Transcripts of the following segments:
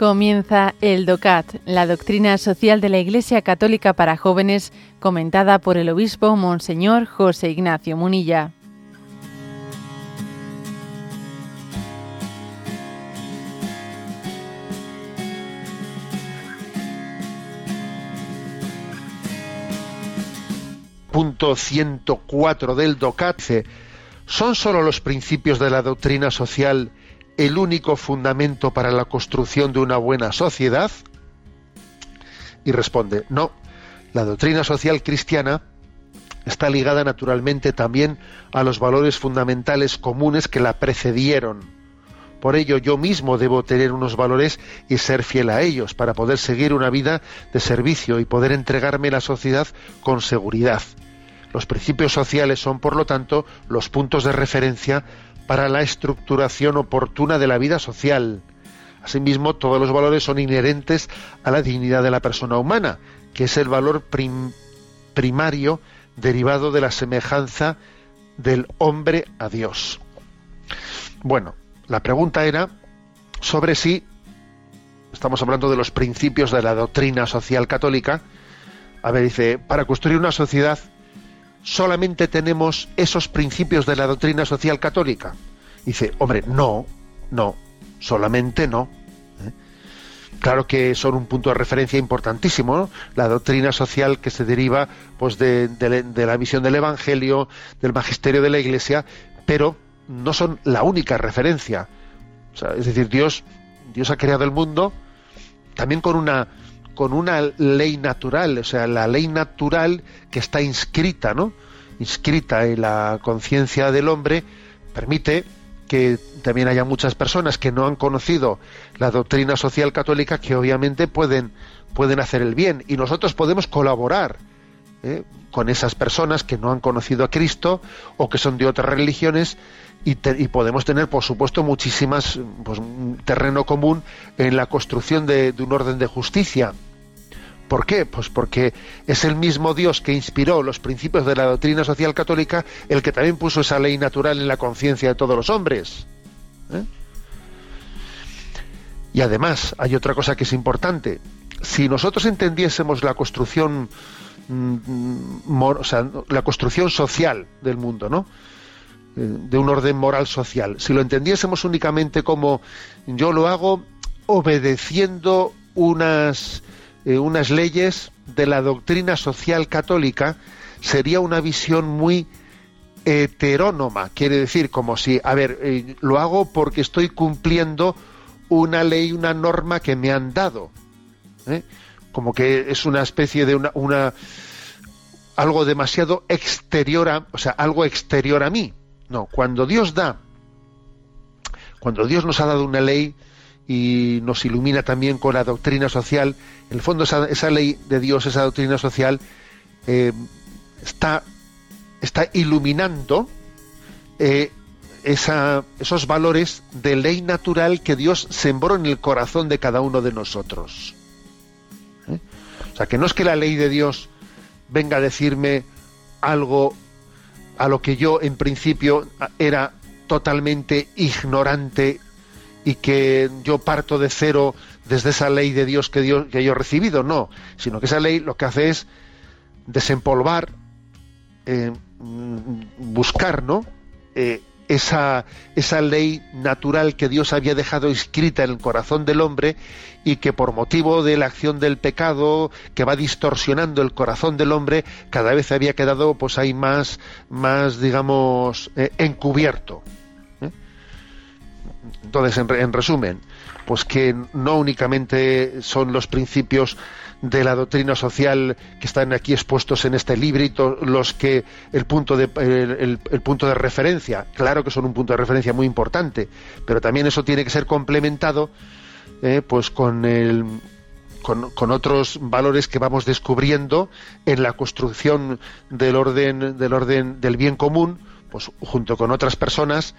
Comienza el DOCAT, la doctrina social de la Iglesia Católica para jóvenes, comentada por el obispo Monseñor José Ignacio Munilla. Punto 104 del DOCAT ¿son sólo los principios de la doctrina social el único fundamento para la construcción de una buena sociedad? Y responde, no, la doctrina social cristiana está ligada naturalmente también a los valores fundamentales comunes que la precedieron. Por ello yo mismo debo tener unos valores y ser fiel a ellos para poder seguir una vida de servicio y poder entregarme a la sociedad con seguridad. Los principios sociales son, por lo tanto, los puntos de referencia para la estructuración oportuna de la vida social. Asimismo, todos los valores son inherentes a la dignidad de la persona humana, que es el valor primario derivado de la semejanza del hombre a Dios. Bueno, la pregunta era sobre si, estamos hablando de los principios de la doctrina social católica, a ver, dice, para construir una sociedad solamente tenemos esos principios de la doctrina social católica? dice, hombre, no, no, solamente no. ¿eh? Claro que son un punto de referencia importantísimo, la doctrina social que se deriva pues, de, la visión del Evangelio, del magisterio de la Iglesia, pero no son la única referencia. es decir, Dios, Dios ha creado el mundo también con una con una ley natural, o sea, la ley natural que está inscrita, ¿no? Inscrita en la conciencia del hombre, permite que también haya muchas personas que no han conocido la doctrina social católica que obviamente pueden, pueden hacer el bien y nosotros podemos colaborar ¿eh? con esas personas que no han conocido a Cristo o que son de otras religiones y, podemos tener, por supuesto, muchísimas pues, terreno común en la construcción de un orden de justicia ¿Por qué? Pues porque es el mismo Dios que inspiró los principios de la doctrina social católica el que también puso esa ley natural en la conciencia de todos los hombres. ¿eh? Y además hay otra cosa que es importante. Si nosotros entendiésemos la construcción, mm, la construcción social del mundo, ¿no? Eh, de un orden moral social. Si lo entendiésemos únicamente como yo lo hago obedeciendo unas eh, unas leyes de la doctrina social católica, sería una visión muy heterónoma, quiere decir como si, a ver, eh, lo hago porque estoy cumpliendo una ley, una norma que me han dado, ¿eh? como que es una especie de una, una algo demasiado exterior a, o sea, algo exterior a mí. No, cuando Dios da, cuando Dios nos ha dado una ley, y nos ilumina también con la doctrina social. En el fondo, esa, ley de Dios, esa doctrina social, eh, está, está iluminando eh, esos valores de ley natural que Dios sembró en el corazón de cada uno de nosotros. ¿Eh? O sea, que no es que la ley de Dios venga a decirme algo a lo que yo en principio era totalmente ignorante y que yo parto de cero desde esa ley de Dios que, Dios, que yo he recibido, no, sino que esa ley lo que hace es desempolvar, eh, buscar, ¿no? Eh, esa, esa ley natural que Dios había dejado escrita en el corazón del hombre y que por motivo de la acción del pecado que va distorsionando el corazón del hombre cada vez había quedado pues ahí más más digamos eh, encubierto entonces, en, resumen, pues que no únicamente son los principios de la doctrina social que están aquí expuestos en este librito los que el punto de el, punto de referencia claro que son un punto de referencia muy importante pero también eso tiene que ser complementado eh, pues con el con, con, otros valores que vamos descubriendo en la construcción del orden del orden del bien común pues junto con otras personas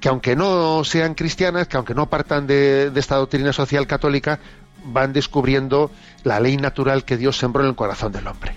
que aunque no sean cristianas, que aunque no partan de, esta doctrina social católica, van descubriendo la ley natural que Dios sembró en el corazón del hombre.